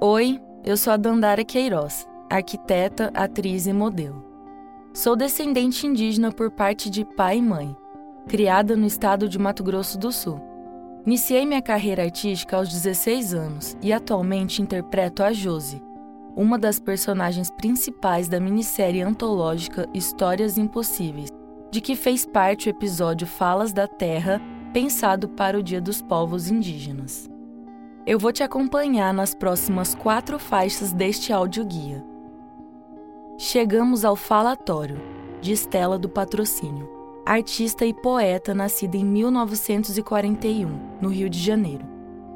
Oi, eu sou a Dandara Queiroz, arquiteta, atriz e modelo. Sou descendente indígena por parte de pai e mãe, criada no estado de Mato Grosso do Sul. Iniciei minha carreira artística aos 16 anos e atualmente interpreto a Josi, uma das personagens principais da minissérie antológica Histórias Impossíveis, de que fez parte o episódio Falas da Terra, pensado para o Dia dos Povos Indígenas. Eu vou te acompanhar nas próximas quatro faixas deste audioguia. Chegamos ao falatório, de Estela do Patrocínio, artista e poeta nascida em 1941, no Rio de Janeiro.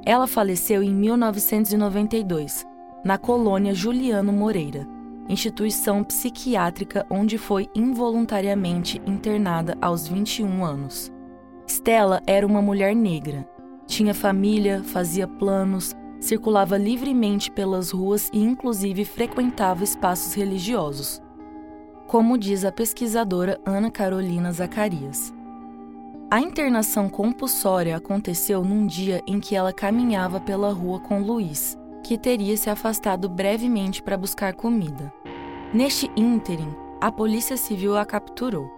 Ela faleceu em 1992, na colônia Juliano Moreira, instituição psiquiátrica onde foi involuntariamente internada aos 21 anos. Stella era uma mulher negra, tinha família, fazia planos, circulava livremente pelas ruas e, inclusive, frequentava espaços religiosos, como diz a pesquisadora Ana Carolina Zacarias. A internação compulsória aconteceu num dia em que ela caminhava pela rua com Luiz, que teria se afastado brevemente para buscar comida. Neste ínterim, a Polícia Civil a capturou.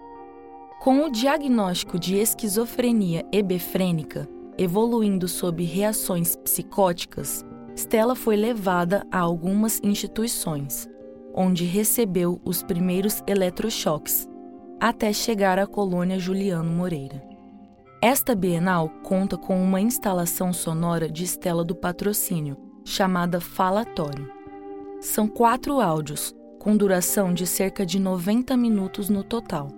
Com o diagnóstico de esquizofrenia hebefrênica, evoluindo sob reações psicóticas, Stella foi levada a algumas instituições, onde recebeu os primeiros eletrochoques, até chegar à colônia Juliano Moreira. Esta Bienal conta com uma instalação sonora de Stella do Patrocínio, chamada Falatório. São quatro áudios, com duração de cerca de 90 minutos no total.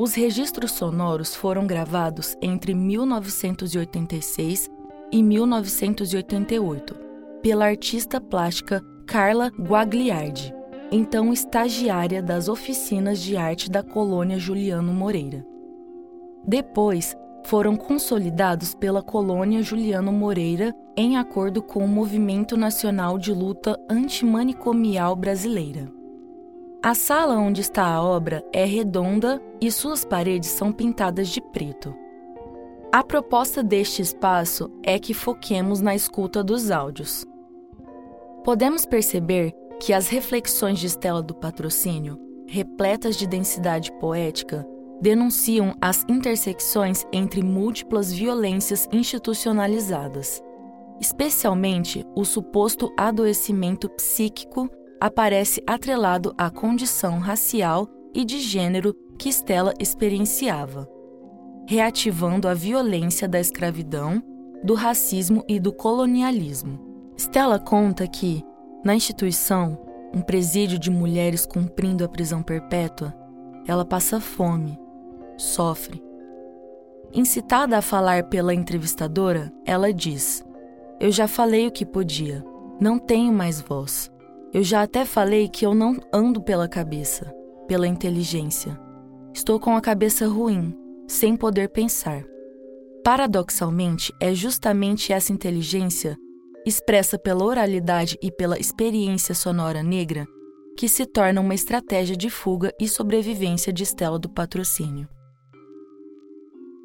Os registros sonoros foram gravados entre 1986 e 1988 pela artista plástica Carla Guagliardi, então estagiária das oficinas de arte da colônia Juliano Moreira. Depois, foram consolidados pela colônia Juliano Moreira em acordo com o Movimento Nacional de Luta Antimanicomial Brasileira. A sala onde está a obra é redonda e suas paredes são pintadas de preto. A proposta deste espaço é que foquemos na escuta dos áudios. Podemos perceber que as reflexões de Estela do Patrocínio, repletas de densidade poética, denunciam as intersecções entre múltiplas violências institucionalizadas, especialmente o suposto adoecimento psíquico aparece atrelado à condição racial e de gênero que Stella experienciava, reativando a violência da escravidão, do racismo e do colonialismo. Stella conta que, na instituição, um presídio de mulheres cumprindo a prisão perpétua, ela passa fome, sofre. Incitada a falar pela entrevistadora, ela diz: Eu já falei o que podia, não tenho mais voz. Eu já até falei que eu não ando pela cabeça, pela inteligência. Estou com a cabeça ruim, sem poder pensar. Paradoxalmente, é justamente essa inteligência, expressa pela oralidade e pela experiência sonora negra, que se torna uma estratégia de fuga e sobrevivência de Estela do patrocínio.